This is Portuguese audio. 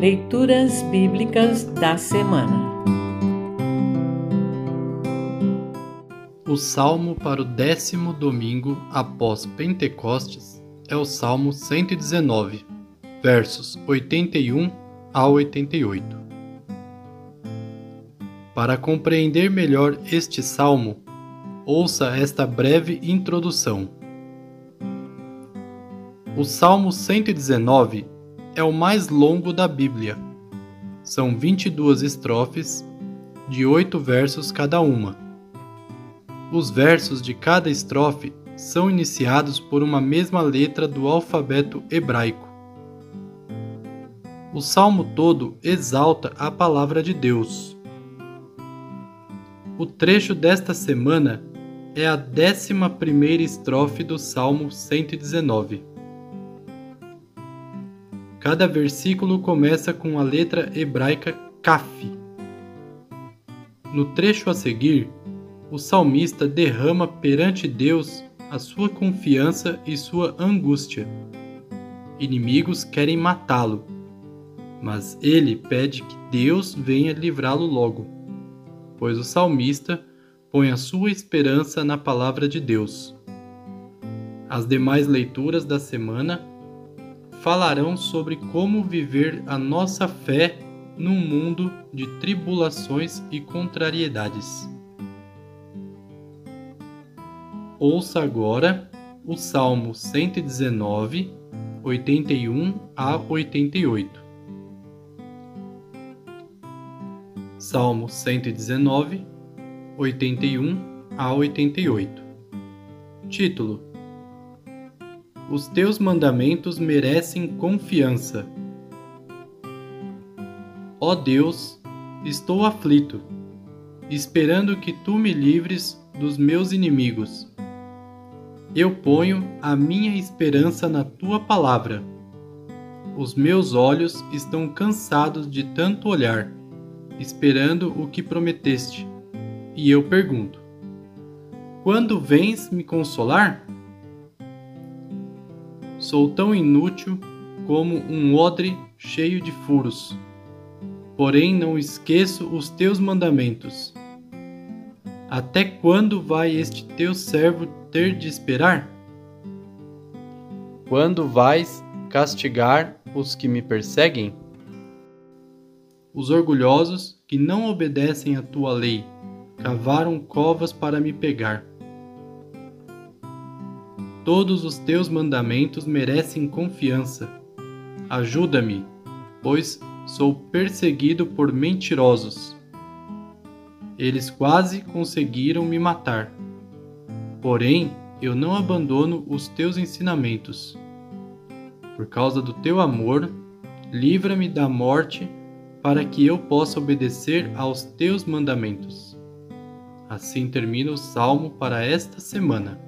Leituras Bíblicas da Semana O salmo para o décimo domingo após Pentecostes é o Salmo 119, versos 81 a 88. Para compreender melhor este salmo, ouça esta breve introdução. O Salmo 119 é o mais longo da Bíblia. São 22 estrofes, de oito versos cada uma. Os versos de cada estrofe são iniciados por uma mesma letra do alfabeto hebraico. O salmo todo exalta a palavra de Deus. O trecho desta semana é a décima primeira estrofe do Salmo 119. Cada versículo começa com a letra hebraica Kaf. No trecho a seguir, o salmista derrama perante Deus a sua confiança e sua angústia. Inimigos querem matá-lo, mas ele pede que Deus venha livrá-lo logo, pois o salmista põe a sua esperança na palavra de Deus. As demais leituras da semana falarão sobre como viver a nossa fé num mundo de tribulações e contrariedades. Ouça agora o Salmo 119, 81 a 88. Salmo 119, 81 a 88. Título os teus mandamentos merecem confiança. Ó Deus, estou aflito, esperando que tu me livres dos meus inimigos. Eu ponho a minha esperança na tua palavra. Os meus olhos estão cansados de tanto olhar, esperando o que prometeste. E eu pergunto: Quando vens me consolar? Sou tão inútil como um odre cheio de furos. Porém, não esqueço os teus mandamentos. Até quando vai este teu servo ter de esperar? Quando vais castigar os que me perseguem? Os orgulhosos que não obedecem à tua lei cavaram covas para me pegar. Todos os teus mandamentos merecem confiança. Ajuda-me, pois sou perseguido por mentirosos. Eles quase conseguiram me matar. Porém, eu não abandono os teus ensinamentos. Por causa do teu amor, livra-me da morte, para que eu possa obedecer aos teus mandamentos. Assim termina o salmo para esta semana.